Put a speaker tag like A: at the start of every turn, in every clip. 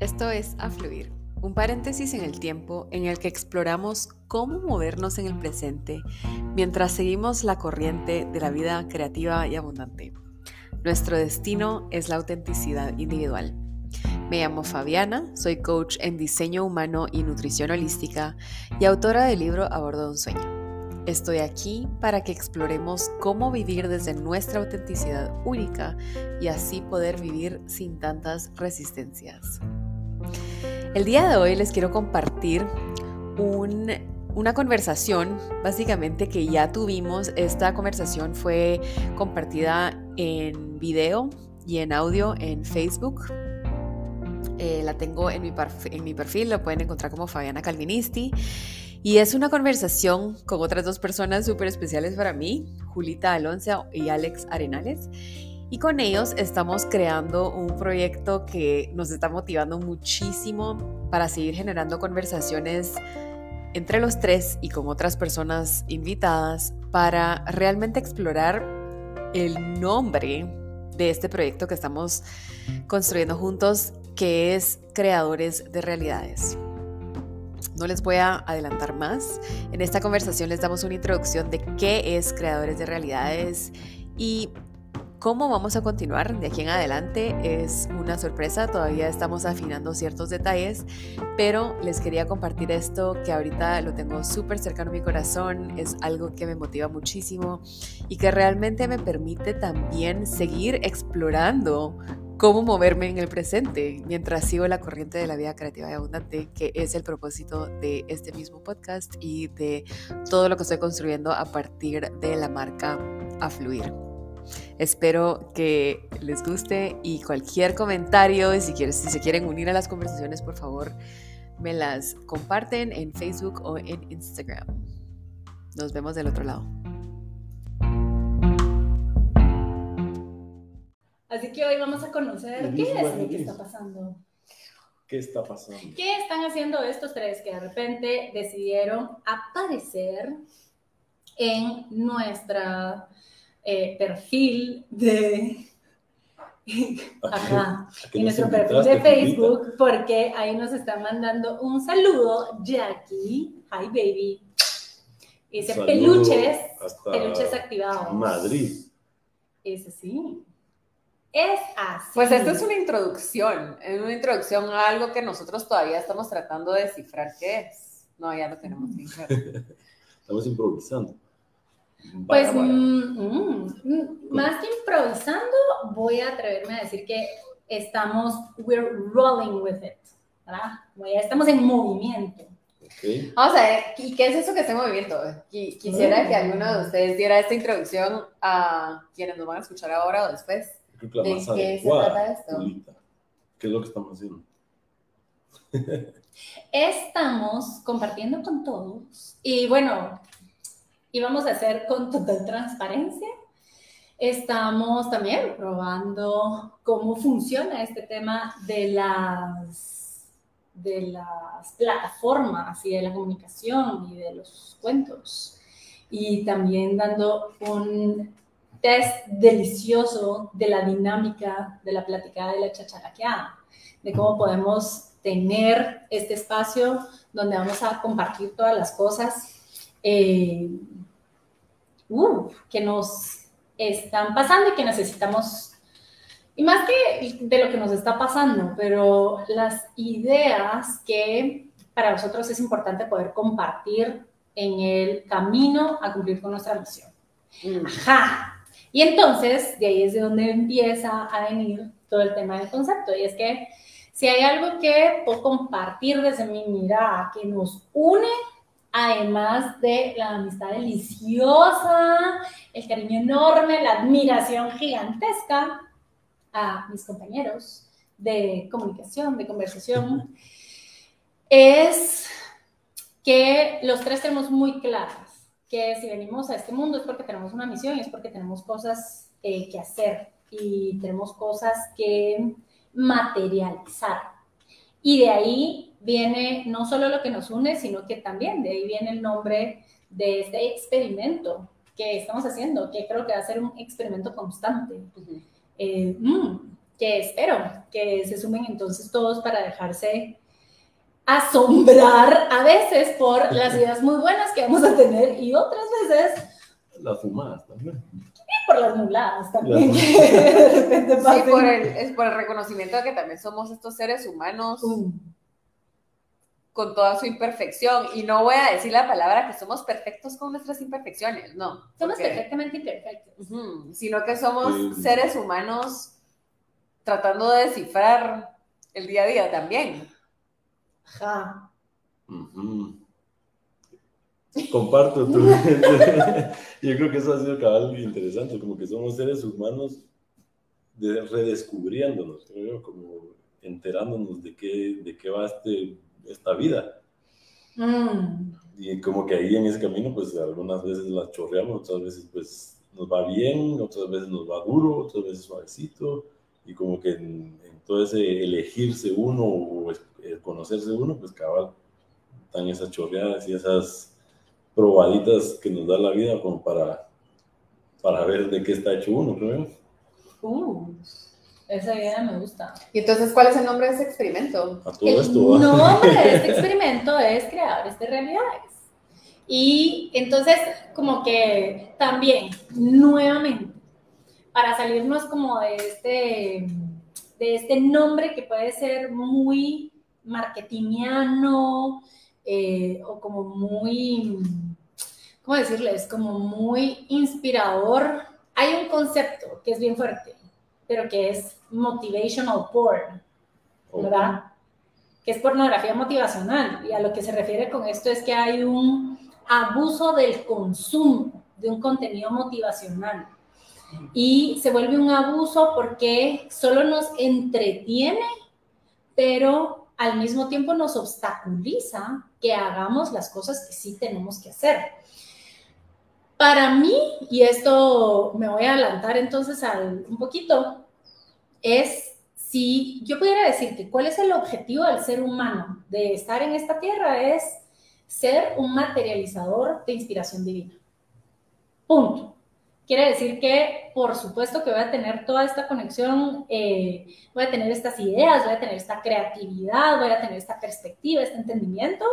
A: Esto es A Fluir, un paréntesis en el tiempo en el que exploramos cómo movernos en el presente mientras seguimos la corriente de la vida creativa y abundante. Nuestro destino es la autenticidad individual. Me llamo Fabiana, soy coach en diseño humano y nutrición holística y autora del libro A bordo de un sueño. Estoy aquí para que exploremos cómo vivir desde nuestra autenticidad única y así poder vivir sin tantas resistencias. El día de hoy les quiero compartir una conversación, básicamente que ya tuvimos. Esta conversación fue compartida en video y en audio en Facebook. Eh, la tengo en mi, perfil, lo pueden encontrar como Fabiana Calvinisti. Y es una conversación con otras dos personas súper especiales para mí, Julita Alonso y Alex Arenales. Y con ellos estamos creando un proyecto que nos está motivando muchísimo para seguir generando conversaciones entre los tres y con otras personas invitadas para realmente explorar el nombre de este proyecto que estamos construyendo juntos, que es Creadores de Realidades. No les voy a adelantar más. En esta conversación les damos una introducción de qué es Creadores de Realidades y ¿Cómo vamos a continuar de aquí en adelante? Es una sorpresa, todavía estamos afinando ciertos detalles, pero les quería compartir esto que ahorita lo tengo súper cercano a mi corazón, es algo que me motiva muchísimo y que realmente me permite también seguir explorando cómo moverme en el presente mientras sigo la corriente de la vida creativa y abundante, que es el propósito de este mismo podcast y de todo lo que estoy construyendo a partir de la marca A Fluir. Espero que les guste y cualquier comentario, si, si se quieren unir a las conversaciones, por favor, me las comparten en Facebook o en Instagram. Nos vemos del otro lado.
B: Así que hoy vamos a conocer qué es lo que está pasando.
C: ¿Qué está pasando?
B: ¿Qué están haciendo estos tres que de repente decidieron aparecer en nuestra eh, perfil de... Ajá, en nuestro perfil de Facebook, porque ahí nos está mandando un saludo Jackie. Hi, baby. Ese peluches, peluches activado.
C: Madrid.
B: Ese sí. Es así.
A: Pues esta es una introducción, es una introducción a algo que nosotros todavía estamos tratando de descifrar qué es. No, ya lo tenemos bien claro.
C: estamos improvisando.
B: Pues mm, mm, mm, más que improvisando, voy a atreverme a decir que estamos, we're rolling with it, ¿verdad? Estamos en movimiento.
A: Vamos a ver, ¿y qué es eso que está en movimiento? Quisiera que alguno de ustedes diera esta introducción a quienes nos van a escuchar ahora o después. ¿De qué se trata esto?
C: ¿Qué es lo que estamos haciendo?
B: Estamos compartiendo con todos y bueno, y vamos a hacer con total transparencia. Estamos también probando cómo funciona este tema de las, de las plataformas y de la comunicación y de los cuentos. Y también dando un test delicioso de la dinámica de la platicada de la chacharaqueada, de cómo podemos tener este espacio donde vamos a compartir todas las cosas eh, que nos están pasando y que necesitamos, y más que de lo que nos está pasando, pero las ideas que para nosotros es importante poder compartir en el camino a cumplir con nuestra misión. Mm. Ajá. Y entonces, de ahí es de donde empieza a venir todo el tema del concepto. Y es que si hay algo que puedo compartir desde mi mirada que nos une además de la amistad deliciosa, el cariño enorme, la admiración gigantesca a mis compañeros de comunicación, de conversación, es que los tres tenemos muy claras que si venimos a este mundo es porque tenemos una misión y es porque tenemos cosas eh, que hacer y tenemos cosas que materializar. Y de ahí viene no solo lo que nos une, sino que también de ahí viene el nombre de este experimento que estamos haciendo, que creo que va a ser un experimento constante. Eh, mm, que espero que se sumen entonces todos para dejarse asombrar a veces por las ideas muy buenas que vamos a tener y otras veces
C: Las fumadas también.
B: por las nubladas también.
C: Las-
B: de repente
A: Sí, por el, es por el reconocimiento de que también somos estos seres humanos
B: Mm.
A: Con toda su imperfección. Y no voy a decir la palabra que somos perfectos con nuestras imperfecciones, no.
B: Somos
A: porque-
B: perfectamente imperfectos.
A: Sino que somos
C: Sí.
A: seres humanos tratando de descifrar el día a día también.
B: Ajá.
C: Comparto tu. Yo creo que eso ha sido cabal interesante, como que somos seres humanos de- redescubriéndonos, creo como enterándonos de qué, de qué va este, esta vida.
B: Mm.
C: Y como que ahí en ese camino, pues algunas veces la chorreamos, otras veces pues nos va bien, otras veces nos va duro, otras veces suavecito. Y como que en, en todo ese elegirse uno o es- eh, conocerse uno, pues cabal, están esas chorreadas y esas probaditas que nos da la vida como para, para ver de qué está hecho uno, creo.
B: Uh, esa idea me gusta.
A: Y entonces, ¿cuál es el nombre de ese experimento?
C: A todo
B: El
C: esto va.
B: nombre de este experimento es creadores de realidades. Y entonces, como que también, nuevamente, para salirnos como de este, de este nombre que puede ser muy marketingiano eh, o como muy, ¿cómo decirles? Como muy inspirador. Hay un concepto que es bien fuerte, pero que es motivational porn. ¿verdad? Que es pornografía motivacional. Y a lo que se refiere con esto es que hay un abuso del consumo de un contenido motivacional. Y se vuelve un abuso porque solo nos entretiene, pero al mismo tiempo nos obstaculiza que hagamos las cosas que sí tenemos que hacer. Para mí, y esto me voy a adelantar entonces al, un poquito, es si yo pudiera decirte cuál es el objetivo del ser humano de estar en esta tierra es ser un materializador de inspiración divina. Punto. Quiere decir que, por supuesto, que voy a tener toda esta conexión, eh, voy a tener estas ideas, voy a tener esta creatividad, voy a tener esta perspectiva, este entendimiento,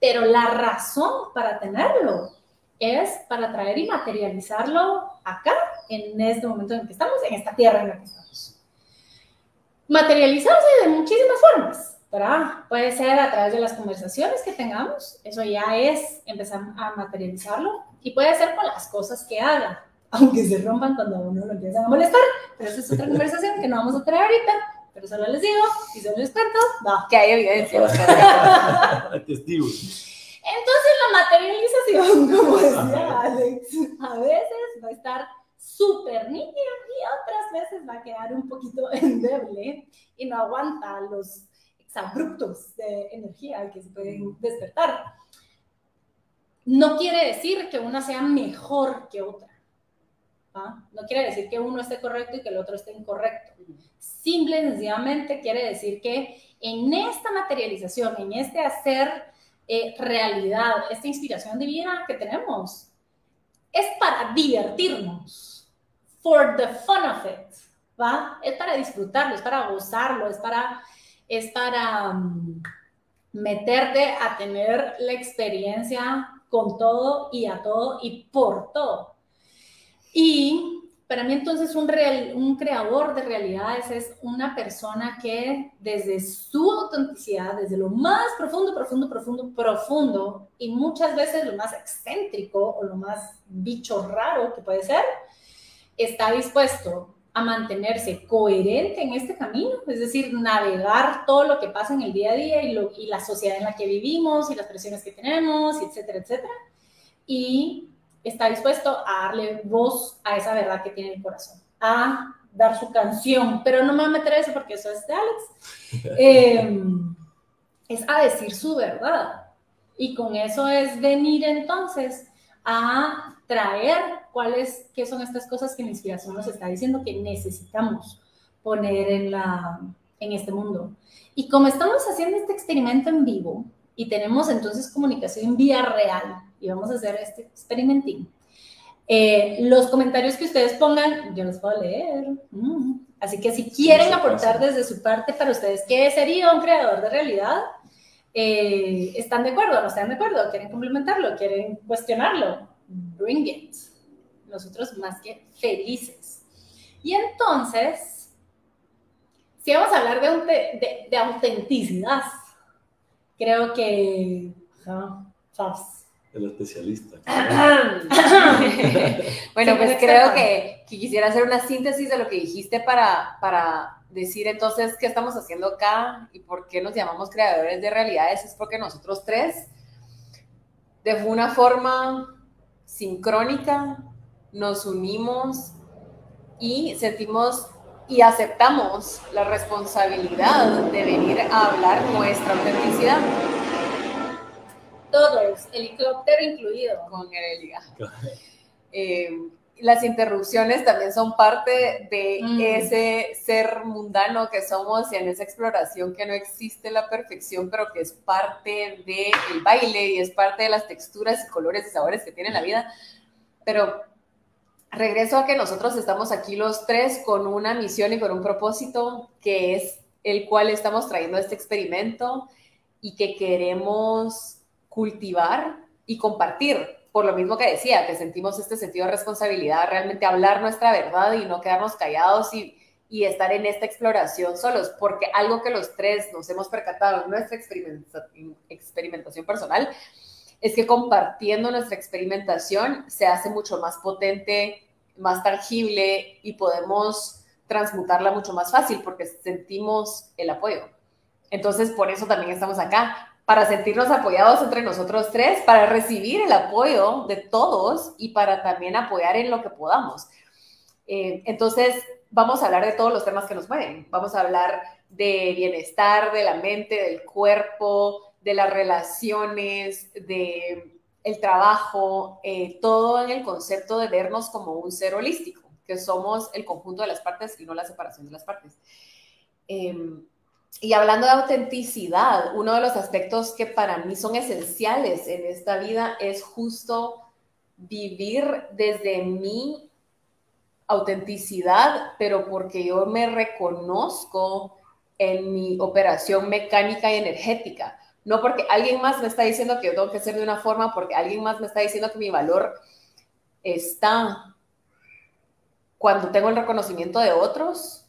B: pero la razón para tenerlo es para traer y materializarlo acá, en este momento en el que estamos, en esta tierra en la que estamos materializarse de muchísimas formas, ¿verdad? Puede ser a través de las conversaciones que tengamos, eso ya es empezar a materializarlo, y puede ser con las cosas que haga, aunque se rompan cuando a uno lo empiezan a molestar, pero esa es otra conversación que no vamos a tener ahorita, pero solo les digo, y solo les cuento, va.
A: Que hay evidencia.
C: Hay testigos.
B: Entonces la materialización, como decía Alex, a veces va a estar súper nítida y otras veces va a quedar un poquito endeble y no aguanta los exabruptos de energía que se pueden despertar. No quiere decir que una sea mejor que otra. ¿ah? No quiere decir que uno esté correcto y que el otro esté incorrecto. Simple y sencillamente quiere decir que en esta materialización, en este hacer eh, realidad, esta inspiración divina que tenemos, es para divertirnos, for the fun of it, ¿va? Es para disfrutarlo, es para gozarlo, es para, es para um, meterte a tener la experiencia con todo y a todo y por todo. Y para mí entonces un, real, un creador de realidades es una persona que desde su autenticidad, desde lo más profundo, profundo, profundo, profundo y muchas veces lo más excéntrico o lo más bicho raro que puede ser, está dispuesto a mantenerse coherente en este camino, es decir, navegar todo lo que pasa en el día a día y, lo, y la sociedad en la que vivimos y las presiones que tenemos, etcétera, etcétera. Y está dispuesto a darle voz a esa verdad que tiene el corazón, a dar su canción, pero no me voy a meter eso porque eso es de Alex, eh, es a decir su verdad. Y con eso es venir entonces a traer cuáles, qué son estas cosas que la inspiración nos está diciendo que necesitamos poner en, la, en este mundo. Y como estamos haciendo este experimento en vivo y tenemos entonces comunicación en vía real, y vamos a hacer este experimentín. Eh, los comentarios que ustedes pongan, yo los puedo leer. Mm. Así que si quieren aportar desde su parte para ustedes, ¿qué sería un creador de realidad? Eh, ¿Están de acuerdo? ¿No están de acuerdo? ¿Quieren complementarlo? ¿Quieren cuestionarlo? Bring it. Nosotros más que felices. Y entonces, si vamos a hablar de, de, autenticidad, creo que...
C: El especialista.
A: bueno, pues creo que, quisiera hacer una síntesis de lo que dijiste para, para decir entonces qué estamos haciendo acá y por qué nos llamamos creadores de realidades. Es porque nosotros tres, de una forma sincrónica, nos unimos y sentimos y aceptamos la responsabilidad de venir a hablar nuestra autenticidad
B: todos, helicóptero incluido.
A: Con el eh, las interrupciones también son parte de mm. ese ser mundano que somos y en esa exploración que no existe la perfección, pero que es parte del baile y es parte de las texturas y colores y sabores que tiene la vida. Pero regreso a que nosotros estamos aquí los tres con una misión y con un propósito que es el cual estamos trayendo este experimento y que queremos cultivar y compartir. Por lo mismo que decía, que sentimos este sentido de responsabilidad, realmente hablar nuestra verdad y no quedarnos callados y, y estar en esta exploración solos, porque algo que los tres nos hemos percatado en nuestra experimentación personal es que compartiendo nuestra experimentación se hace mucho más potente, más tangible y podemos transmutarla mucho más fácil porque sentimos el apoyo. Entonces, por eso también estamos acá, para sentirnos apoyados entre nosotros tres, para recibir el apoyo de todos y para también apoyar en lo que podamos. Eh, entonces, vamos a hablar de todos los temas que nos mueven. Vamos a hablar de bienestar, de la mente, del cuerpo, de las relaciones, de el trabajo, eh, todo en el concepto de vernos como un ser holístico, que somos el conjunto de las partes y no la separación de las partes. Em, y hablando de autenticidad, uno de los aspectos que para mí son esenciales en esta vida es justo vivir desde mi autenticidad, pero porque yo me reconozco en mi operación mecánica y energética. No porque alguien más me está diciendo que yo tengo que ser de una forma, porque alguien más me está diciendo que mi valor está cuando tengo el reconocimiento de otros,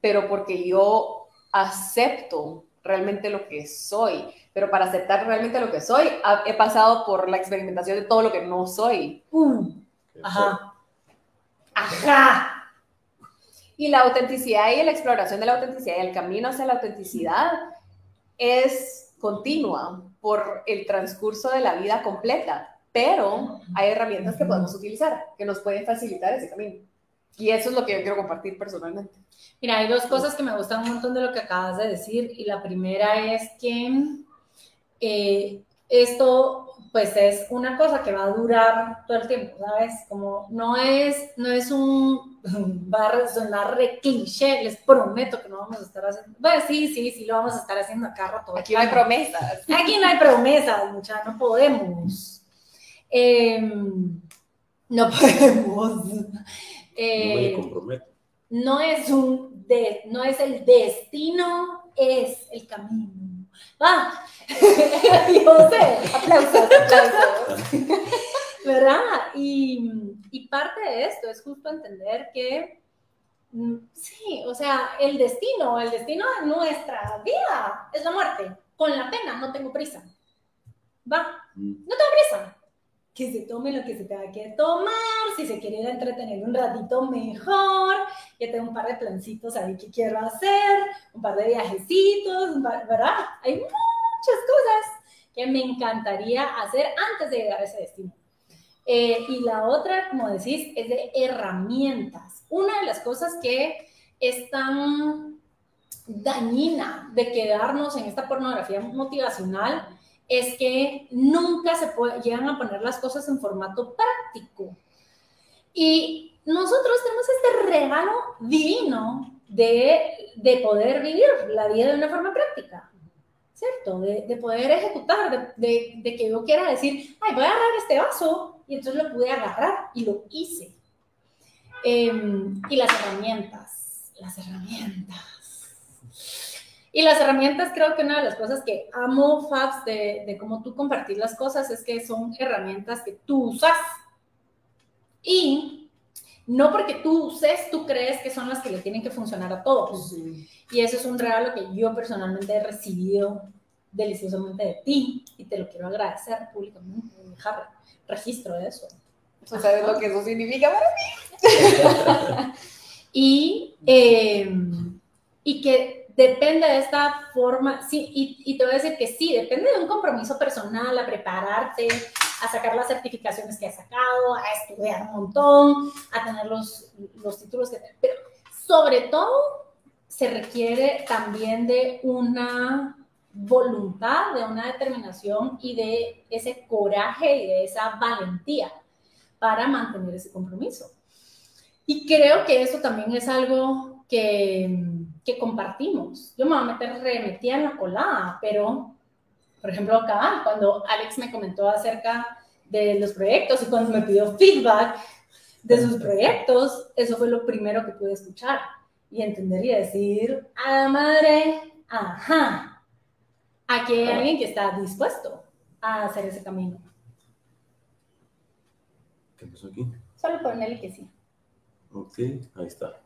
A: pero porque yo acepto realmente lo que soy, pero para aceptar realmente lo que soy, he pasado por la experimentación de todo lo que no soy. Ajá. Ajá. Y la autenticidad y la exploración de la autenticidad y el camino hacia la autenticidad es continua por el transcurso de la vida completa, pero hay herramientas que podemos utilizar que nos pueden facilitar ese camino. Y eso es lo que yo quiero compartir personalmente.
B: Mira, hay dos cosas que me gustan un montón de lo que acabas de decir. Y la primera es que eh, esto, pues, es una cosa que va a durar todo el tiempo, ¿sabes? Como no es, no es un, va a sonar re cliché, les prometo que no vamos a estar haciendo. Bueno, sí, sí, sí, lo vamos a estar haciendo acá rato.
A: Aquí no hay promesas.
B: Aquí no hay promesas, muchachos, no podemos. Em, no podemos.
C: Eh,
B: no es un de, no es el destino, es el camino. ¡Ah! aplausos, aplausos. ¿Verdad? Y, y parte de esto es justo entender que mm, Sí, o sea, el destino, el destino de nuestra vida es la muerte. Con la pena no tengo prisa. Va, mm. no tengo prisa que se tome lo que se tenga que tomar, si se quiere entretener un ratito mejor, ya tengo un par de plancitos ahí que quiero hacer, un par de viajecitos, ¿verdad? Hay muchas cosas que me encantaría hacer antes de llegar a ese destino. Eh, y la otra, como decís, es de herramientas. Una de las cosas que es tan dañina de quedarnos en esta pornografía motivacional es que nunca se llegan a poner las cosas en formato práctico. Y nosotros tenemos este regalo divino de, poder vivir la vida de una forma práctica. ¿cierto? De, poder ejecutar, de, de, que yo quiera decir, ay, voy a agarrar este vaso, y entonces lo pude agarrar y lo hice. Em, y las herramientas, las herramientas. Y las herramientas, creo que una de las cosas que amo, Fabs, de, de cómo tú compartir las cosas es que son herramientas que tú usas. Y no porque tú uses, tú crees que son las que le tienen que funcionar a todos. Y eso es un regalo que yo personalmente he recibido deliciosamente de ti y te lo quiero agradecer públicamente, dejar registro de eso.
A: ¿Sabes lo que eso significa para
B: mí? y, em, y que depende de esta forma, sí, y, te voy a decir que sí, depende de un compromiso personal, a prepararte, a sacar las certificaciones que has sacado, a estudiar un montón, a tener los, los títulos que pero sobre todo se requiere también de una voluntad, de una determinación y de ese coraje y de esa valentía para mantener ese compromiso. Y creo que eso también es algo que que compartimos. Yo me voy a meter remetida en la colada, pero, por ejemplo, acá, cuando Alex me comentó acerca de los proyectos y cuando me pidió feedback de sus proyectos, eso fue lo primero que pude escuchar y entender y decir, a la madre, ajá, aquí hay alguien que está dispuesto a hacer ese camino.
C: ¿Qué pasó aquí?
B: Solo ponerle que sí.
C: Ok, ahí está.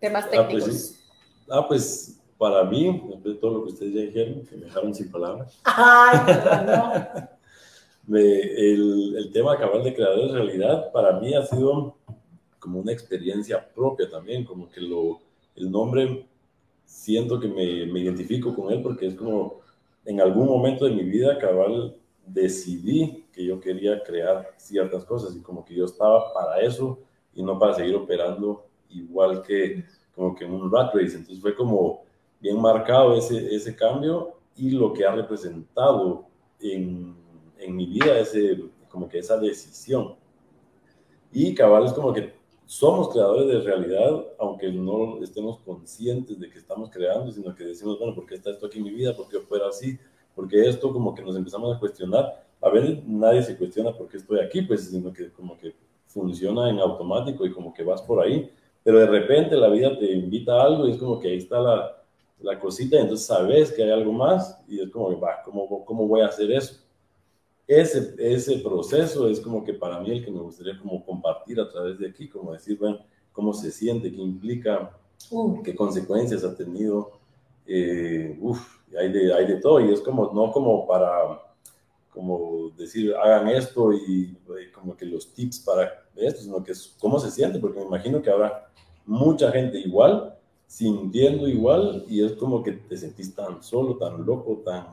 A: Temas técnicos. Ah, pues
C: Ah, pues para mí, después de todo lo que ustedes ya dijeron, que me dejaron sin palabras. el, el, tema acabar de crear en realidad para mí ha sido como una experiencia propia también, como que lo, el nombre siento que me, me, identifico con él porque es como en algún momento de mi vida cabal decidí que yo quería crear ciertas cosas y como que yo estaba para eso y no para seguir operando igual que como que un rat race. Entonces fue como bien marcado ese, ese cambio y lo que ha representado en, en mi vida, ese, como que esa decisión. Y cabal es como que somos creadores de realidad, aunque no estemos conscientes de que estamos creando, sino que decimos, bueno, ¿por qué está esto aquí en mi vida? ¿Por qué fuera así? Porque esto como que nos empezamos a cuestionar. A ver, nadie se cuestiona por qué estoy aquí, pues, sino que como que funciona en automático y como que vas por ahí pero de repente la vida te invita a algo y es como que ahí está la, la cosita y entonces sabes que hay algo más y es como, va, ¿cómo, ¿cómo voy a hacer eso? Ese, ese proceso es como que para mí el que me gustaría como compartir a través de aquí, como decir, bueno, cómo se siente, qué implica, uh. qué consecuencias ha tenido, eh, uf, hay de, hay de todo y es como, no como para, como decir, hagan esto y, y como que los tips para esto, sino que es cómo se siente, porque me imagino que habrá mucha gente igual, sintiendo igual, y es como que te sentís tan solo, tan loco, tan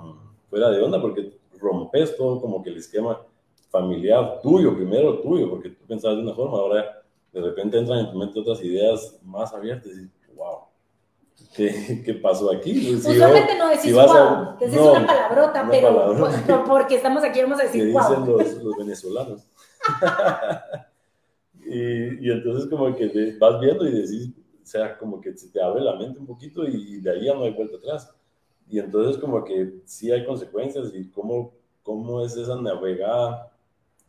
C: fuera de onda, porque rompes todo como que el esquema familiar tuyo, primero tuyo, porque tú pensabas de una forma, ahora de repente entran en tu mente otras ideas más abiertas y ¿qué, qué pasó aquí?
B: Pues Usualmente no decís wow, decís una palabrota, pero porque estamos aquí vamos a decir
C: wow. dicen los, los venezolanos. Y, entonces como que vas viendo y decís, o sea, como que se te abre la mente un poquito y, de ahí ya no hay vuelta atrás. Y entonces como que sí hay consecuencias y cómo, cómo es esa navegada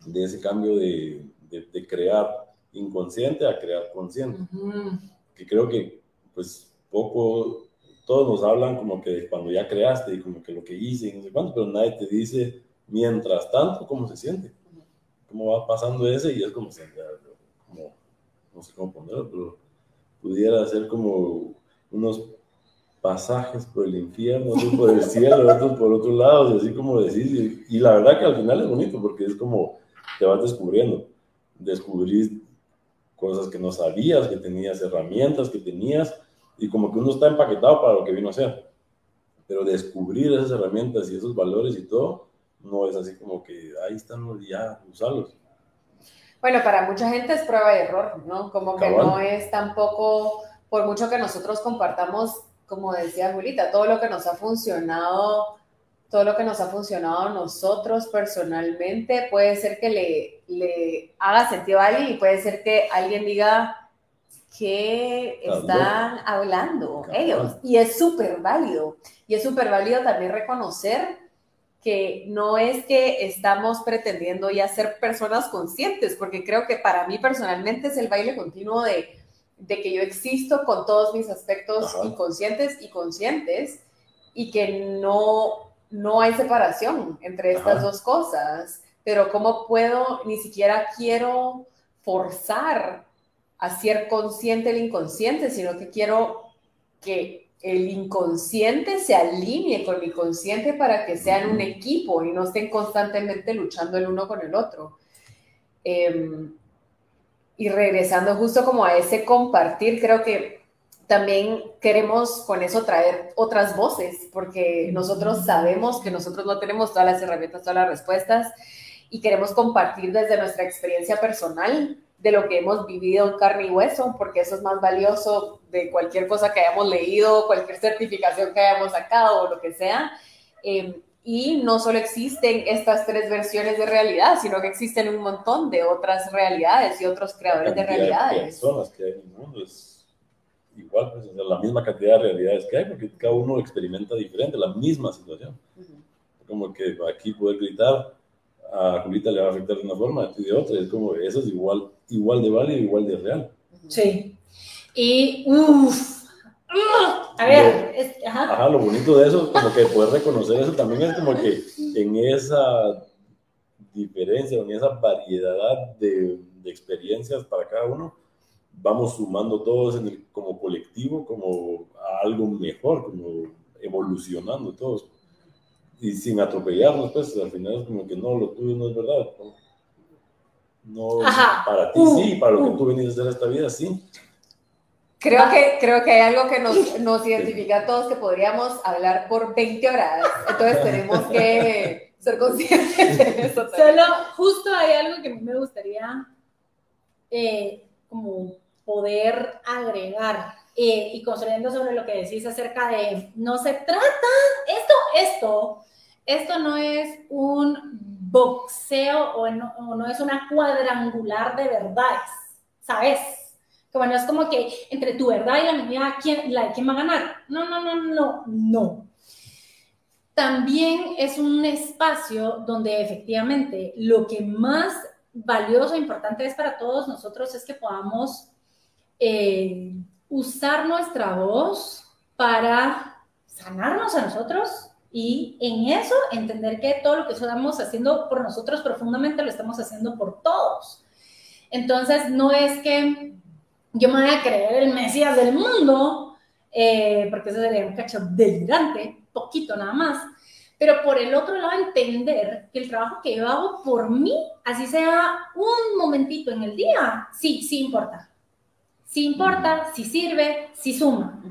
C: de ese cambio de, de, crear inconsciente a crear consciente. Que creo que pues poco, todos nos hablan como que cuando ya creaste y como que lo que hice y no sé cuánto, pero nadie te dice mientras tanto cómo se siente, cómo va pasando ese y es como como, no sé cómo ponerlo, pero pudiera ser como unos pasajes por el infierno, otros por el cielo, otros por otro lado, así como decir, y, la verdad que al final es bonito porque es como te vas descubriendo, descubrís cosas que no sabías, que tenías herramientas que tenías, y como que uno está empaquetado para lo que vino a ser. Pero descubrir esas herramientas y esos valores y todo, no es así como que ahí están ya, usarlos.
A: Bueno, para mucha gente es prueba y error, ¿no? Como que no es tampoco, por mucho que nosotros compartamos, como decía Julita, todo lo que nos ha funcionado, todo lo que nos ha funcionado a nosotros personalmente, puede ser que le, le haga sentido a alguien y puede ser que alguien diga,
C: Claro.
A: están hablando ellos. Y es súper válido. Y es súper válido también reconocer que no es que estamos pretendiendo ya ser personas conscientes, porque creo que para mí personalmente es el baile continuo de, de que yo existo con todos mis aspectos
C: Ajá.
A: inconscientes y conscientes y que no, no hay separación entre estas dos cosas. Pero ¿cómo puedo, ni siquiera quiero forzar a ser consciente el inconsciente, sino que quiero que el inconsciente se alinee con mi consciente para que sean un equipo y no estén constantemente luchando el uno con el otro. Em, y regresando justo como a ese compartir, creo que también queremos con eso traer otras voces, porque nosotros sabemos que nosotros no tenemos todas las herramientas, todas las respuestas, y queremos compartir desde nuestra experiencia personal de lo que hemos vivido en carne y hueso, porque eso es más valioso de cualquier cosa que hayamos leído, cualquier certificación que hayamos sacado o lo que sea. Eh, y no solo existen estas tres versiones de realidad, sino que existen un montón de otras realidades y otros creadores de
C: cantidad de
A: realidades.
C: personas que hay en el mundo es igual, pues, o sea, la misma cantidad de realidades que hay, porque cada uno experimenta diferente la misma situación. Como que aquí poder gritar, a Julita le va a afectar de una forma, a ti de otra, es como, eso es igual, igual de válido, igual de real.
B: Sí. Y, uff, a ver, es- ajá.
C: Ajá, lo bonito de eso, como que poder reconocer eso también es como que en esa diferencia, en esa variedad de, de experiencias para cada uno, vamos sumando todos en el- como colectivo, como a algo mejor, como evolucionando todos. Y sin atropellarnos, pues al final es como que no, lo tuyo no es verdad. No, No,
B: Ajá.
C: para ti
B: Uh,
C: sí, para lo que
B: uh.
C: tú venís a hacer esta vida sí.
A: Creo que, creo que hay algo que nos, nos identifica a todos que podríamos hablar por 20 horas. Entonces tenemos que ser conscientes de eso. también.
B: Solo, justo hay algo que a mí me gustaría eh, como poder agregar eh, y construyendo sobre lo que decís acerca de no se trata, esto, esto, esto no es un boxeo o no, es una cuadrangular de verdades, ¿sabes? Que bueno, es como que entre tu verdad y la mía, ¿quién, la, ¿quién va a ganar? No, no, no, no, no también es un espacio donde efectivamente lo que más valioso e importante es para todos nosotros es que podamos eh, usar nuestra voz para sanarnos a nosotros y en eso entender que todo lo que estamos haciendo por nosotros profundamente lo estamos haciendo por todos. Entonces no es que yo me voy a creer el Mesías del mundo, eh, porque eso sería un cacho delirante, poquito nada más, pero por el otro lado entender que el trabajo que yo hago por mí, así sea un momentito en el día, sí, sí importa. Sí importa, sí sirve, sí suma.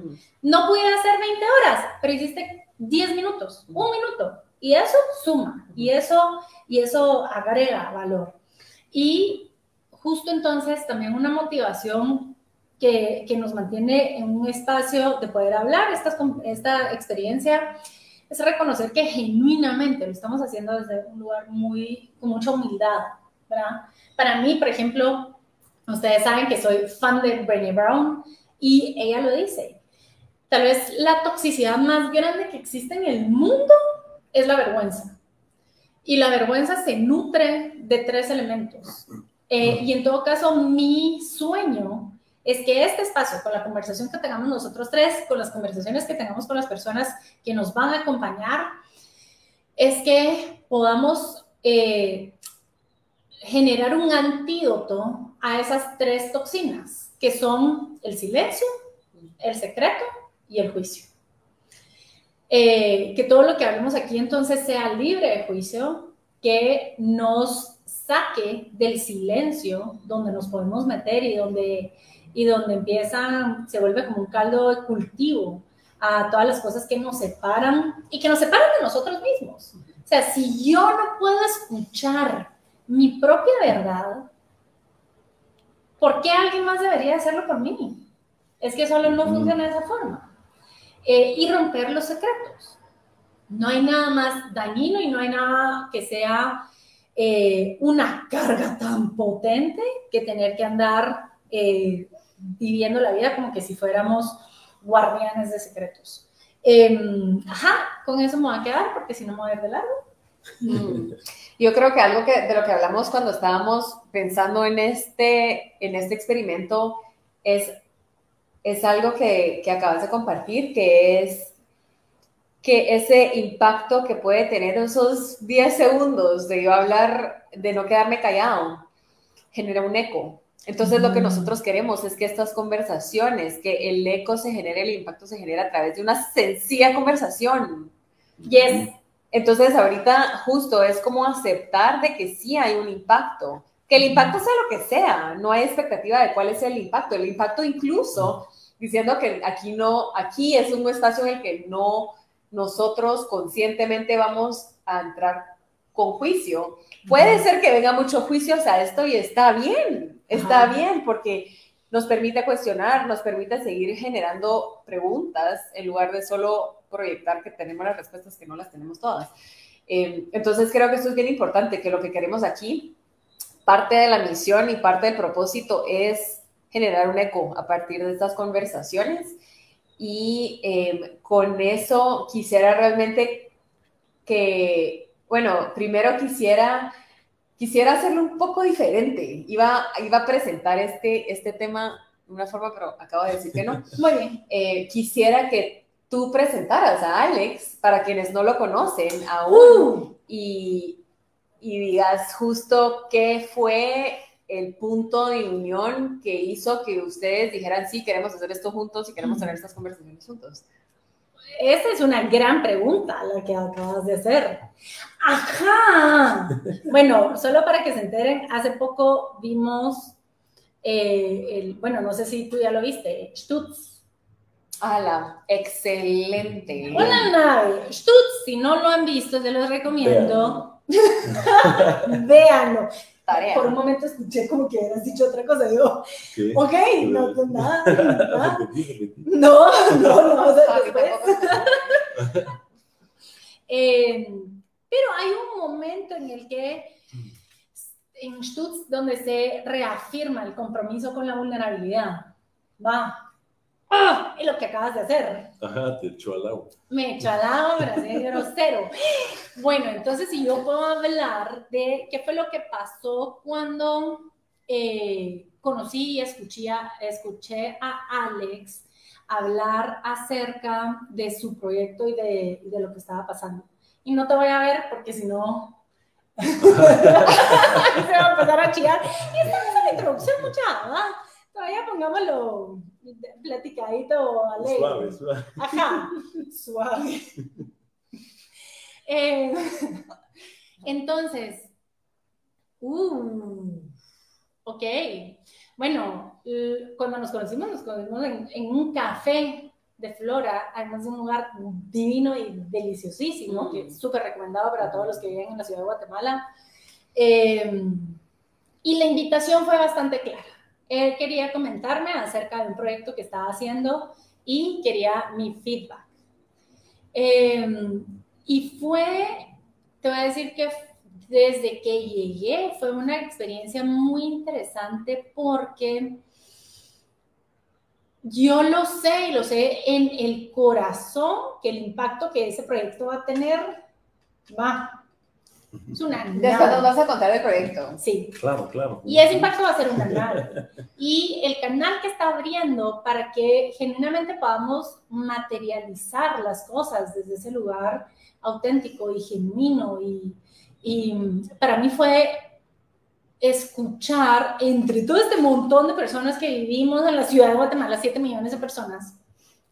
B: No pude hacer 20 horas, pero hiciste 10 minutos, un minuto, y eso suma, y eso, y eso agrega valor. Y justo entonces también una motivación que, que nos mantiene en un espacio de poder hablar estas, com- esta experiencia es reconocer que genuinamente lo estamos haciendo desde un lugar muy, con mucha humildad, ¿verdad? Para mí, por ejemplo, ustedes saben que soy fan de Brené Brown y ella lo dice. Tal vez la toxicidad más grande que existe en el mundo es la vergüenza. Y la vergüenza se nutre de tres elementos. Eh, y en todo caso, mi sueño es que este espacio, con la conversación que tengamos nosotros tres, con las conversaciones que tengamos con las personas que nos van a acompañar, es que podamos eh, generar un antídoto a esas tres toxinas, que son el silencio, el secreto y el juicio. Eh, que todo lo que hablemos aquí entonces sea libre de juicio, que nos saque del silencio donde nos podemos meter y donde, y donde empieza, se vuelve como un caldo de cultivo a todas las cosas que nos separan y que nos separan de nosotros mismos. O sea, si yo no puedo escuchar mi propia verdad, ¿por qué alguien más debería hacerlo por mí? Es que solo no funciona de esa forma. Eh, y romper los secretos. No hay nada más dañino y no hay nada que sea eh, una carga tan potente que tener que andar eh, viviendo la vida como que si fuéramos guardianes de secretos. Em, ajá, con eso me voy a quedar porque si no me voy a ir de largo.
A: Mm. Yo creo que algo que, de lo que hablamos cuando estábamos pensando en este, en este experimento es, es algo que, que acabas de compartir, que es que ese impacto que puede tener esos 10 segundos de yo hablar, de no quedarme callado, genera un eco. Entonces lo que nosotros queremos es que estas conversaciones, que el eco se genere, el impacto se genere a través de una sencilla conversación.
B: Yes.
A: Entonces ahorita justo es como aceptar de que sí hay un impacto, que el impacto sea lo que sea, no hay expectativa de cuál es el impacto. El impacto incluso diciendo que aquí no, aquí es un espacio en el que no nosotros conscientemente vamos a entrar con juicio. Puede ser que venga mucho juicio a esto y está bien, está bien porque nos permite cuestionar, nos permite seguir generando preguntas en lugar de solo proyectar que tenemos las respuestas que no las tenemos todas. Eh, entonces creo que esto es bien importante, que lo que queremos aquí, parte de la misión y parte del propósito es generar un eco a partir de estas conversaciones y eh, con eso quisiera realmente que, bueno, primero quisiera, quisiera hacerlo un poco diferente. Iba, iba a presentar este, este tema de una forma, pero acabo de decir que no.
B: Muy bien.
A: Eh, quisiera que tú presentaras a Alex, para quienes no lo conocen aún, y, y digas justo qué fue el punto de unión que hizo que ustedes dijeran, sí, queremos hacer esto juntos y queremos tener estas conversaciones juntos?
B: Esa es una gran pregunta la que acabas de hacer. Ajá. Bueno, solo para que se enteren, hace poco vimos, eh, el, bueno, no sé si tú ya lo viste, Stutz.
A: ¡Hala! Excelente.
B: Una nave. Stutz, si no lo han visto, se los recomiendo. Véanlo. Por un momento escuché como que habías dicho otra cosa. Digo, ok, no, pues nada. nada. No, no, no. O sea, después. eh, pero hay un momento en el que en Stutz donde se reafirma el compromiso con la vulnerabilidad. Va, ¡Ah! Es lo que acabas de hacer.
C: Ajá, te echó al agua.
B: Me echó al agua, me grosero. Bueno, entonces si yo puedo hablar de qué fue lo que pasó cuando eh, conocí y escuché a, escuché a Alex hablar acerca de su proyecto y de, de lo que estaba pasando. Y no te voy a ver porque si no se va a empezar a chillar. Y estamos en la introducción, mucha, Todavía pongámoslo platicadito alegre.
C: Suave, suave.
B: Ajá, suave. Eh, entonces, uh, ok. Bueno, cuando nos conocimos, nos conocimos en, un café de Flora, además de un lugar divino y deliciosísimo, que es súper recomendado para todos los que viven en la ciudad de Guatemala. Eh, y la invitación fue bastante clara él quería comentarme acerca de un proyecto que estaba haciendo y quería mi feedback. Em, y fue, te voy a decir que desde que llegué fue una experiencia muy interesante porque yo lo sé y lo sé en el corazón que el impacto que ese proyecto va a tener va es una
A: Después nos vas a contar el proyecto.
B: Sí.
C: Claro, claro.
B: Y ese impacto va a ser un canal. Y el canal que está abriendo para que genuinamente podamos materializar las cosas desde ese lugar auténtico y genuino. Y, y para mí fue escuchar entre todo este montón de personas que vivimos en la ciudad de Guatemala, 7 millones de personas,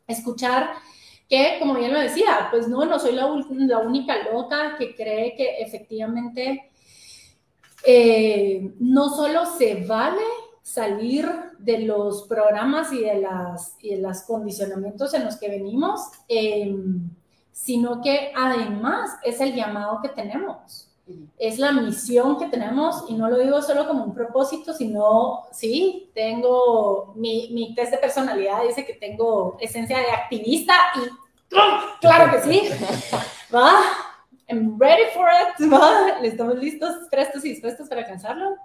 B: escuchar que, como bien lo decía, pues no, no soy la, la única loca que cree que efectivamente eh, no solo se vale salir de los programas y de las y de los condicionamientos en los que venimos, em, sino que además es el llamado que tenemos, es la misión que tenemos y no lo digo solo como un propósito, sino, sí, tengo, mi, mi test de personalidad dice que tengo esencia de activista y claro que sí, va, I'm ready for it, va, estamos listos, prestos y dispuestos para alcanzarlo.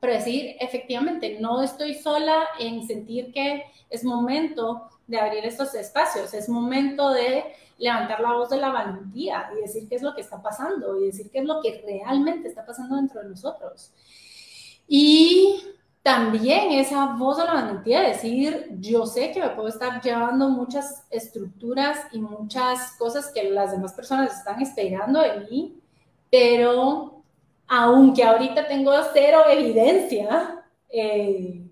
B: pero decir, efectivamente, no estoy sola en sentir que es momento de abrir estos espacios, es momento de levantar la voz de la valentía y decir qué es lo que está pasando y decir qué es lo que realmente está pasando dentro de nosotros. Y también esa voz de la valentía de decir, yo sé que me puedo estar llevando muchas estructuras y muchas cosas que las demás personas están esperando de mí, pero aunque ahorita tengo cero evidencia, eh,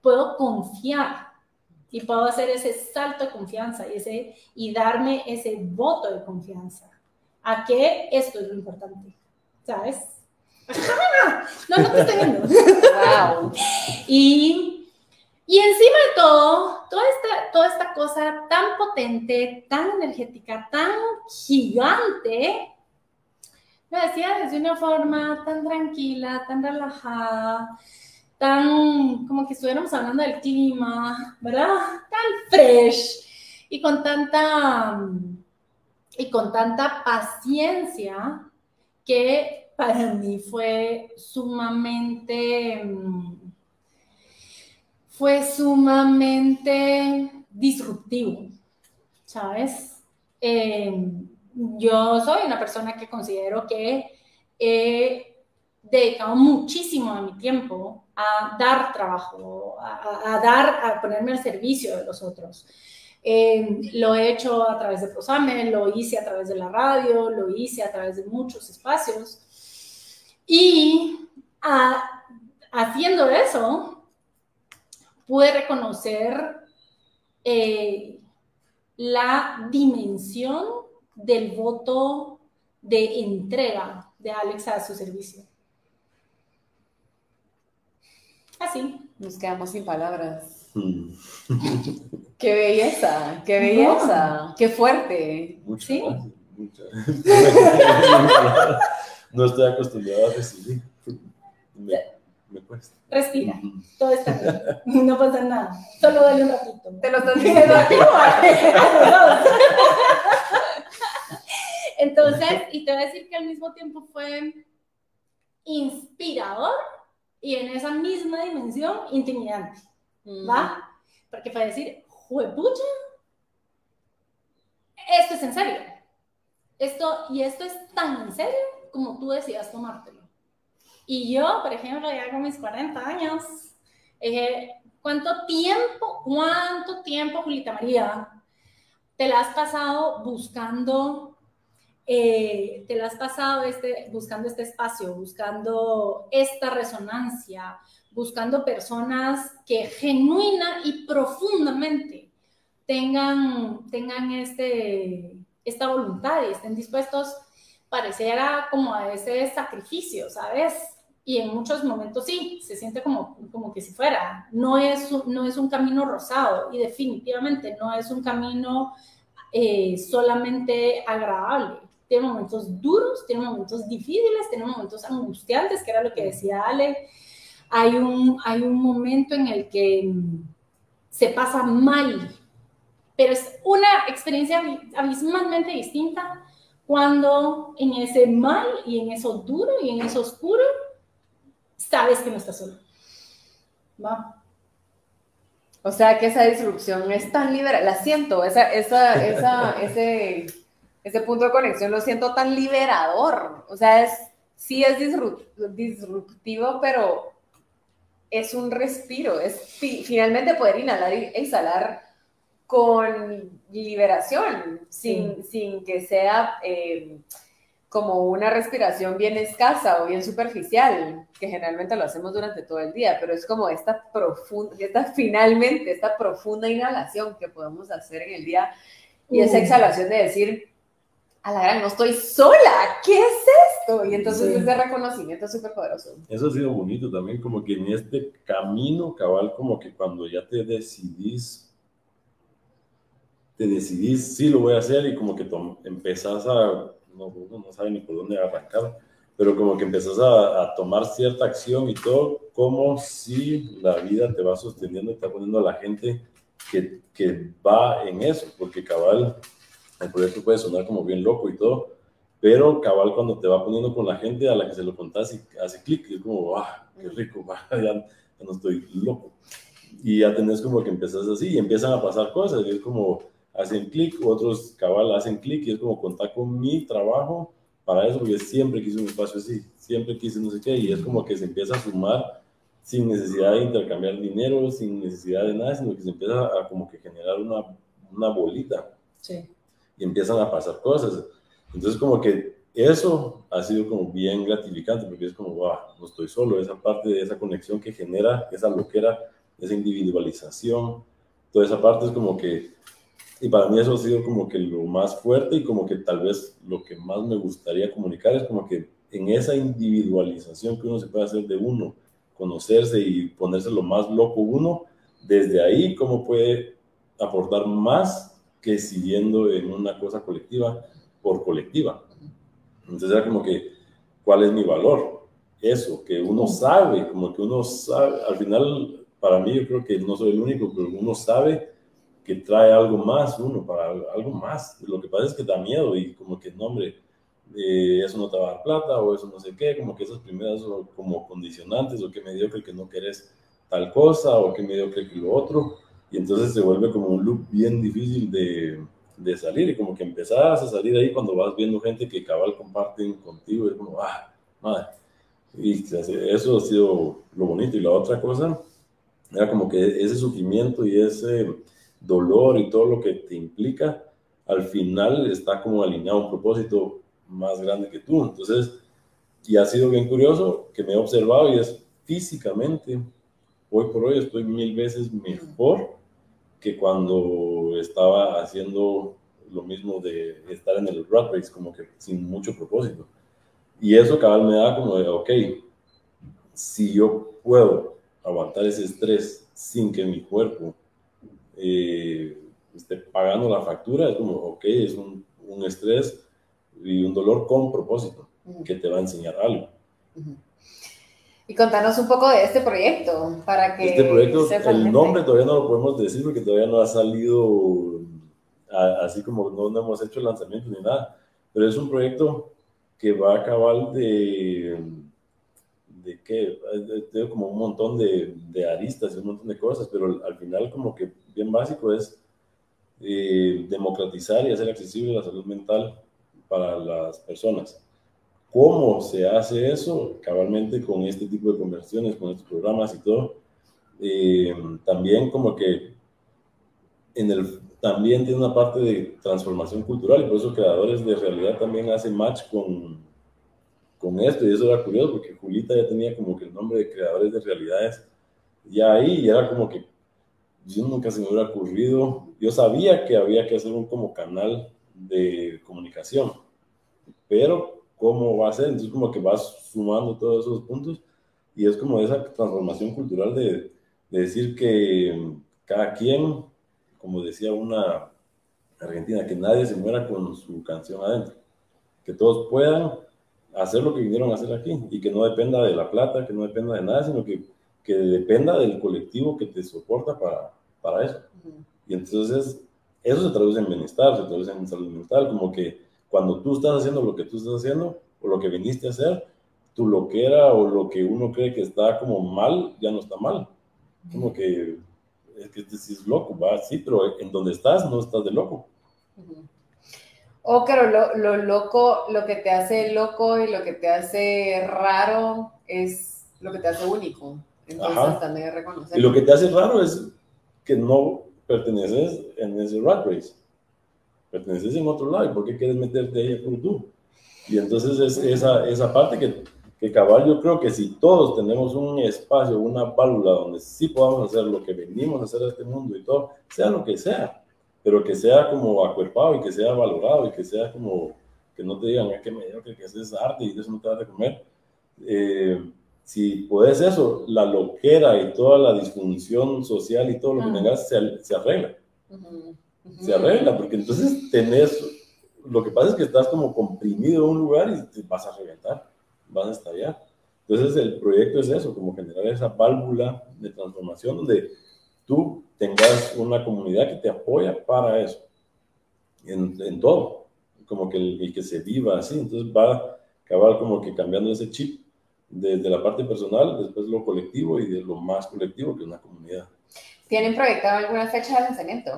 B: puedo confiar y puedo hacer ese salto de confianza y, ese, y darme ese voto de confianza a que esto es lo importante, ¿sabes? No, no te estoy viendo. Wow. Y, y encima de todo, toda esta, toda esta cosa tan potente, tan energética, tan gigante, lo decía desde una forma tan tranquila, tan relajada, tan como que estuviéramos hablando del clima, ¿verdad? Tan fresh y con tanta y con tanta paciencia que para mí fue sumamente fue sumamente disruptivo, ¿sabes? Em, yo soy una persona que considero que dedicado muchísimo de mi tiempo a dar trabajo, a, dar, a ponerme al servicio de los otros. Eh, lo he hecho a través de Prosame, lo hice a través de la radio, lo hice a través de muchos espacios. Y haciendo eso, pude reconocer eh, la dimensión del voto de entrega de Alex a su servicio. Así.
A: Nos quedamos sin palabras. Mm. qué belleza, qué belleza, qué fuerte.
C: ¿Sí? no estoy acostumbrado a recibir. Me, cuesta.
B: Respira, todo está bien. No pasa nada. Solo dale un ratito.
A: Te lo estás diciendo aquí.
B: Entonces, y te voy a decir que al mismo tiempo fue inspirador y en esa misma dimensión intimidante, ¿va? Porque para decir, juepucha, esto es en serio. Esto, y esto es tan en serio como tú decidas tomártelo. Y yo, por ejemplo, ya con mis 40 años, eh, ¿cuánto tiempo, cuánto tiempo, Julita María, te la has pasado buscando eh, te la has pasado este, buscando este espacio, buscando esta resonancia, buscando personas que genuina y profundamente tengan, tengan este, esta voluntad y estén dispuestos, pareciera como a ese sacrificio, ¿sabes? Y en muchos momentos sí, se siente como, como que si fuera. No es, no es un camino rosado y definitivamente no es un camino eh, solamente agradable tiene momentos duros, tiene momentos difíciles, tiene momentos angustiantes, que era lo que decía Ale. Hay un, hay un momento en el que se pasa mal, pero es una experiencia abismalmente distinta cuando en ese mal y en eso duro y en eso oscuro sabes que no estás solo. ¿Va?
A: O sea que esa disrupción es tan liberal, la siento, esa, esa, esa, ese ese punto de conexión lo siento tan liberador. O sea, es, sí es disruptivo, pero es un respiro. Es finalmente poder inhalar y exhalar con liberación, sin, sin que sea eh, como una respiración bien escasa o bien superficial, que generalmente lo hacemos durante todo el día, pero es como esta profunda, esta finalmente, esta profunda inhalación que podemos hacer en el día y esa exhalación de decir, a la gran, no estoy sola, ¿qué es esto? Y entonces ese reconocimiento es súper poderoso.
C: Eso ha sido bonito también, como que en este camino cabal, como que cuando ya te decidís, te decidís, sí lo voy a hacer y como que empezás a, no, uno no sabe ni por dónde arrancar, pero como que empezás a, a, tomar cierta acción y todo, como si la vida te va sosteniendo y está poniendo a la gente que, que va en eso, porque cabal el proyecto puede sonar como bien loco y todo, pero cabal cuando te va poniendo con la gente a la que se lo contás y hace clic, es como, ah, qué rico, ya, ya, no estoy loco. Y ya tenés como que empezás así y empiezan a pasar cosas, y es como, hacen clic, otros cabal hacen clic y es como contar con mi trabajo para eso, porque siempre quise un espacio así, siempre quise no sé qué, y es como que se empieza a sumar sin necesidad de intercambiar dinero, sin necesidad de nada, sino que se empieza a como que generar una, una bolita. Sí. Y empiezan a pasar cosas. Entonces como que eso ha sido como bien gratificante, porque es como, wow, no estoy solo, esa parte de esa conexión que genera, esa loquera, esa individualización, toda esa parte es como que y para mí eso ha sido como que lo más fuerte y como que tal vez lo que más me gustaría comunicar es como que en esa individualización que uno se puede hacer de uno, conocerse y ponerse lo más loco uno, desde ahí cómo puede aportar más que siguiendo en una cosa colectiva por colectiva. Entonces era como que, ¿cuál es mi valor? Eso, que uno sabe, como que uno sabe, al final, para mí yo creo que no soy el único, pero uno sabe que trae algo más uno, para algo más. Lo que pasa es que da miedo y como que, no, hombre, eh, eso no te va a dar plata o eso no sé qué, como que esas primeras como condicionantes o que me dio que no querés tal cosa o que me dio que lo otro. Y entonces se vuelve como un loop bien difícil de, de salir y como que empezás a salir ahí cuando vas viendo gente que cabal comparten contigo, es como, ah, madre. Y eso ha sido lo bonito. Y la otra cosa era como que ese sufrimiento y ese dolor y todo lo que te implica, al final está como alineado a un propósito más grande que tú. Entonces, y ha sido bien curioso que me he observado y es físicamente, hoy por hoy estoy mil veces mejor que cuando estaba haciendo lo mismo de estar en el rat race, como que sin mucho propósito. Y eso cabal me da como de, ok, si yo puedo aguantar ese estrés sin que mi cuerpo eh, esté pagando la factura, es como, ok, es un, un, estrés y un dolor con propósito, que te va a enseñar algo.
A: Y contanos un poco de este proyecto, para que...
C: Este proyecto, el nombre todavía no lo podemos decir porque todavía no ha salido así como no, no, hemos hecho el lanzamiento ni nada, pero es un proyecto que va a acabar de de qué, tengo como un montón de, de, aristas y un montón de cosas, pero al final como que bien básico es eh, democratizar y hacer accesible la salud mental para las personas. ¿Cómo se hace eso? Cabalmente con este tipo de conversiones, con estos programas y todo. Eh, también como que en el, también tiene una parte de transformación cultural y por eso creadores de realidad también hacen match con, con esto y eso era curioso porque Julita ya tenía como que el nombre de creadores de realidades ya ahí y era como que yo nunca se me hubiera ocurrido, yo sabía que había que hacer un como canal de comunicación, pero ¿cómo va a ser? Entonces como que vas sumando todos esos puntos y es como esa transformación cultural de, de decir que cada quien, como decía una argentina, que nadie se muera con su canción adentro, que todos puedan hacer lo que vinieron a hacer aquí y que no dependa de la plata, que no dependa de nada, sino que, que dependa del colectivo que te soporta para, para eso. Y entonces eso se traduce en bienestar, se traduce en salud mental, como que cuando tú estás haciendo lo que tú estás haciendo o lo que viniste a hacer, tu loquera o lo que uno cree que está como mal, ya no está mal. Como que es que este sí es loco, va, sí, pero en donde estás no estás de loco.
A: O pero lo, lo, loco, lo que te hace loco y lo que te hace raro es lo que te hace único. Entonces también reconocer.
C: Y lo que te hace raro es que no perteneces en ese rat race. Perteneces en otro lado. ¿Y por qué quieres meterte ahí por tú? Y entonces es esa, esa parte que, que cabal yo creo que si todos tenemos un espacio, una válvula donde sí podamos hacer lo que venimos a hacer a este mundo y todo, sea lo que sea, pero que sea como acuerpado y que sea valorado y que sea como que no te digan, es que me que haces arte y eso no te vas a comer. Eh, si puedes eso, la loquera y toda la disfunción social y todo lo que ah. tengas se, se arregla. Se arregla, porque entonces tenés, lo que pasa es que estás como comprimido en un lugar y te vas a reventar, vas a estallar. Entonces el proyecto es eso, como generar esa válvula de transformación donde tú tengas una comunidad que te apoya para eso, en, todo. como que, el, que se viva así. Entonces va a acabar como que cambiando ese chip desde la parte personal, después lo colectivo y de lo más colectivo que es una comunidad.
A: ¿Tienen proyectado alguna fecha de lanzamiento?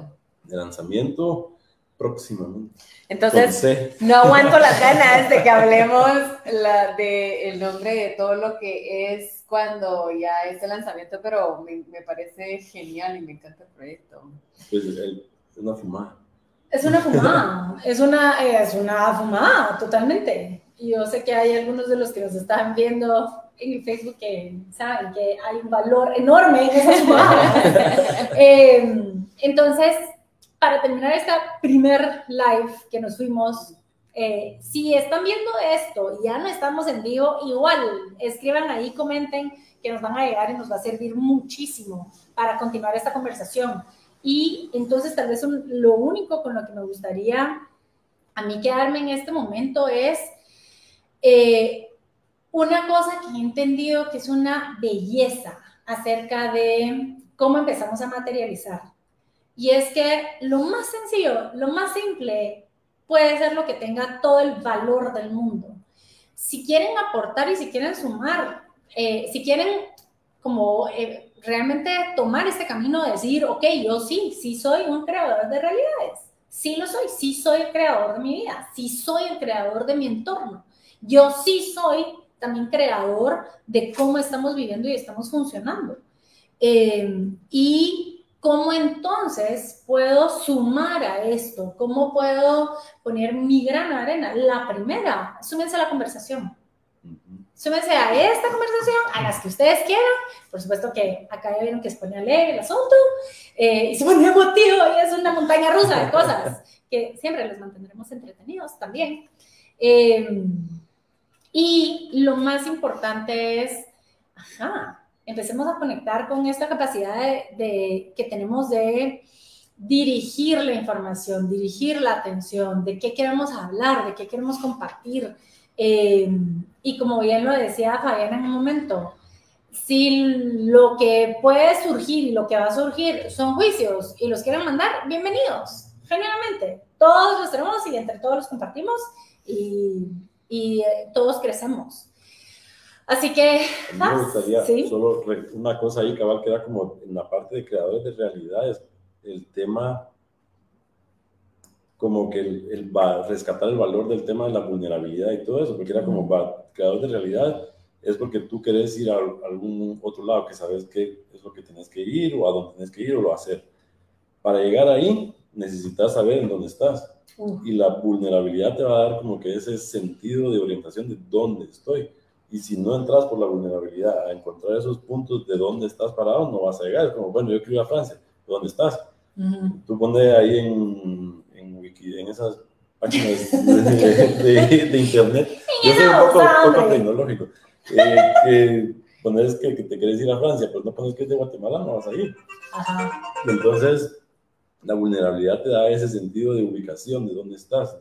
C: De lanzamiento próximamente.
A: Entonces, no aguanto las ganas de que hablemos la, de el nombre de todo lo que es cuando ya es el lanzamiento, pero me, me parece genial y me encanta el proyecto.
C: Pues es una fumada.
B: Es una fumada, es una, es una fumada, totalmente. Y yo sé que hay algunos de los que nos están viendo en Facebook que saben que hay un valor enorme en esa fumada. Em, entonces, para terminar esta primer live que nos fuimos, eh, si están viendo esto y ya no estamos en vivo, igual escriban ahí, comenten que nos van a llegar y nos va a servir muchísimo para continuar esta conversación. Y entonces tal vez lo único con lo que me gustaría a mí quedarme en este momento es eh, una cosa que he entendido que es una belleza acerca de cómo empezamos a materializar. Y es que lo más sencillo, lo más simple, puede ser lo que tenga todo el valor del mundo. Si quieren aportar y si quieren sumar, eh, si quieren como eh, realmente tomar este camino de decir, ok, yo sí, sí soy un creador de realidades, sí lo soy, sí soy el creador de mi vida, sí soy el creador de mi entorno, yo sí soy también creador de cómo estamos viviendo y estamos funcionando. Eh, y ¿Cómo entonces puedo sumar a esto? ¿Cómo puedo poner mi gran arena? La primera, súmense a la conversación. Súmense a esta conversación, a las que ustedes quieran. Por supuesto que acá ya vieron que se pone alegre el asunto eh, y se pone emotivo y es una montaña rusa de cosas que siempre les mantendremos entretenidos también. Eh, y lo más importante es, ajá, empecemos a conectar con esta capacidad de, que tenemos de dirigir la información, dirigir la atención, de qué queremos hablar, de qué queremos compartir. Eh, y como bien lo decía Fabián en un momento, si lo que puede surgir y lo que va a surgir son juicios y los quieren mandar, bienvenidos, generalmente. Todos los tenemos y entre todos los compartimos y, y eh, todos crecemos. Así que...
C: me gustaría solo una cosa ahí, cabal, que era como en la parte de creadores de realidades, el tema, como que el, el rescatar el valor del tema de la vulnerabilidad y todo eso, porque era como, va, creador de realidad es porque tú querés ir a algún otro lado que sabes qué es lo que tienes que ir o a dónde tienes que ir o lo hacer. Para llegar ahí necesitas saber en dónde estás. Y la vulnerabilidad te va a dar como que ese sentido de orientación de dónde estoy. Y si no entras por la vulnerabilidad a encontrar esos puntos de dónde estás parado, no vas a llegar. Es como, bueno, yo quiero ir a Francia, ¿dónde estás? Tú pones ahí en, en, Wiki, en esas páginas de, de, internet. Yo soy un poco, poco tecnológico. Eh, que pones que, que, te quieres ir a Francia, pues no pones que es de Guatemala, no vas a ir. Ajá. Entonces, la vulnerabilidad te da ese sentido de ubicación, de dónde estás.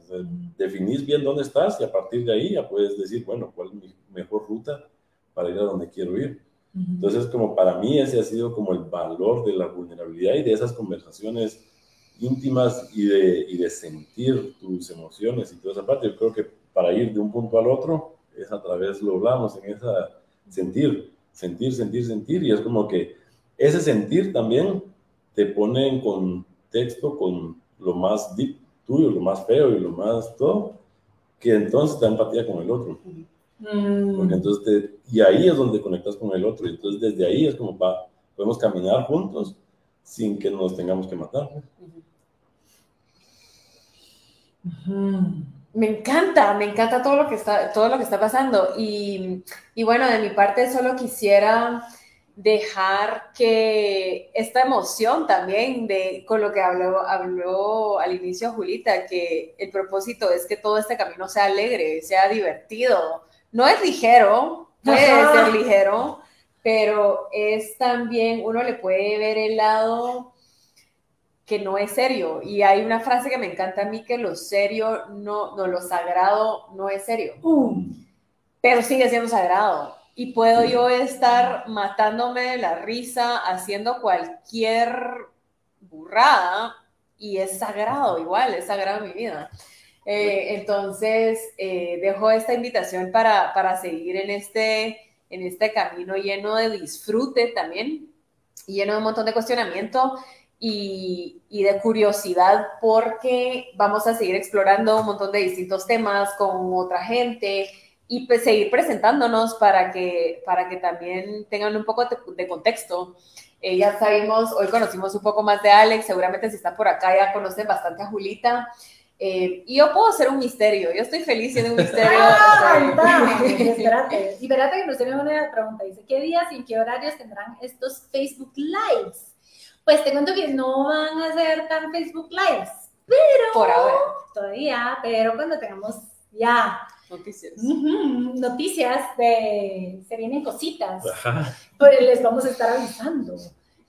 C: definís bien dónde estás y a partir de ahí ya puedes decir, bueno, cuál es mi mejor ruta para ir a donde quiero ir. Entonces, como para mí ese ha sido como el valor de la vulnerabilidad y de esas conversaciones íntimas y de, y de sentir tus emociones y toda esa parte. Yo creo que para ir de un punto al otro es a través, lo hablamos en esa sentir, sentir, sentir, sentir y es como que ese sentir también te pone en, con, texto con lo más deep tuyo, lo más feo y lo más todo, que entonces te da empatía con el otro. Mm. Porque entonces y ahí es donde conectas con el otro. Y entonces desde ahí es como va, podemos caminar juntos sin que nos tengamos que matar.
A: Me encanta, me encanta todo lo que está, todo lo que está pasando. Y, y bueno, de mi parte solo quisiera dejar que esta emoción también de con lo que habló, habló al inicio Julita, que el propósito es que todo este camino sea alegre, sea divertido. No es ligero, puede ser ligero, pero es también, uno le puede ver el lado que no es serio. Y hay una frase que me encanta a mí, que lo serio, no, no lo sagrado no es serio, uh. pero sigue siendo sagrado y puedo yo estar matándome de la risa, haciendo cualquier burrada y es sagrado igual, es sagrado mi vida. Eh, entonces, eh, dejo esta invitación para, para seguir en este, en este camino lleno de disfrute también, lleno de un montón de cuestionamiento y, y, de curiosidad porque vamos a seguir explorando un montón de distintos temas con otra gente y pues seguir presentándonos para que, para que también tengan un poco de, de contexto. Eh, ya sabemos, hoy conocimos un poco más de Alex, seguramente si están por acá ya conocen bastante a Julita. Eh, y yo puedo ser un misterio, yo estoy feliz siendo un misterio.
B: Ah, espérate, y espérate que nos tiene una pregunta, dice, ¿qué días y en qué horarios tendrán estos Facebook Lives? Pues te cuento que no van a ser tan Facebook Lives, pero...
A: Por ahora.
B: Todavía, pero cuando tengamos ya
A: Noticias.
B: Noticias de. Se vienen cositas. Pues les vamos a estar avisando.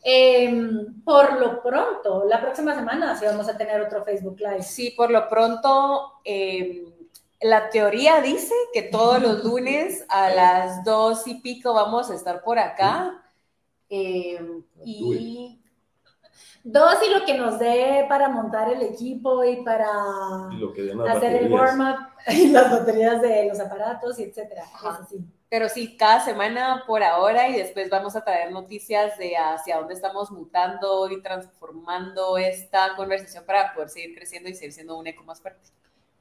B: Em, por lo pronto, la próxima semana sí vamos a tener otro Facebook Live.
A: Sí, por lo pronto, em, la teoría dice que todos los lunes a las dos y pico vamos a estar por acá. Em, y
B: Dos y lo que nos dé para montar el equipo y para hacer el warm-up y las baterías de los aparatos y etcétera.
A: Pero sí, cada semana por ahora y después vamos a traer noticias de hacia dónde estamos mutando y transformando esta conversación para poder seguir creciendo y seguir siendo un eco más fuerte.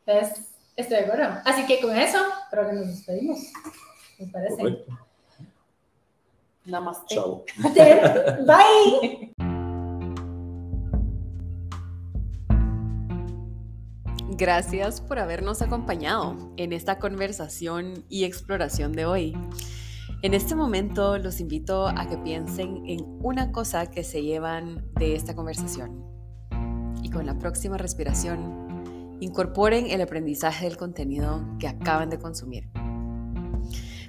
B: Pues, estoy de acuerdo. Así que con eso, creo que nos despedimos. ¿Me parece? Correcto.
A: Namaste.
C: Chao.
B: Bye.
A: Gracias por habernos acompañado en esta conversación y exploración de hoy. En este momento los invito a que piensen en una cosa que se llevan de esta conversación. Y con la próxima respiración, incorporen el aprendizaje del contenido que acaban de consumir.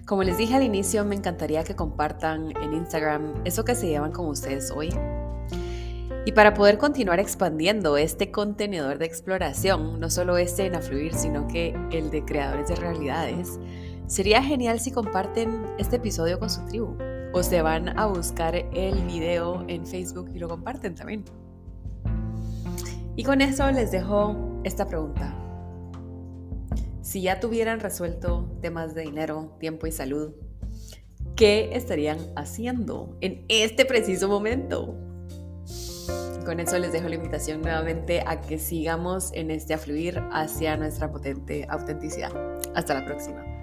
A: Como les dije al inicio, me encantaría que compartan en Instagram eso que se llevan con ustedes hoy y para poder continuar expandiendo este contenedor de exploración, no solo este en Afluir, sino que el de creadores de realidades, sería genial si comparten este episodio con su tribu o se van a buscar el video en Facebook y lo comparten también. Y con eso les dejo esta pregunta. Si ya tuvieran resuelto temas de dinero, tiempo y salud, ¿qué estarían haciendo en este preciso momento? Con eso les dejo la invitación nuevamente a que sigamos en este afluir hacia nuestra potente autenticidad. Hasta la próxima.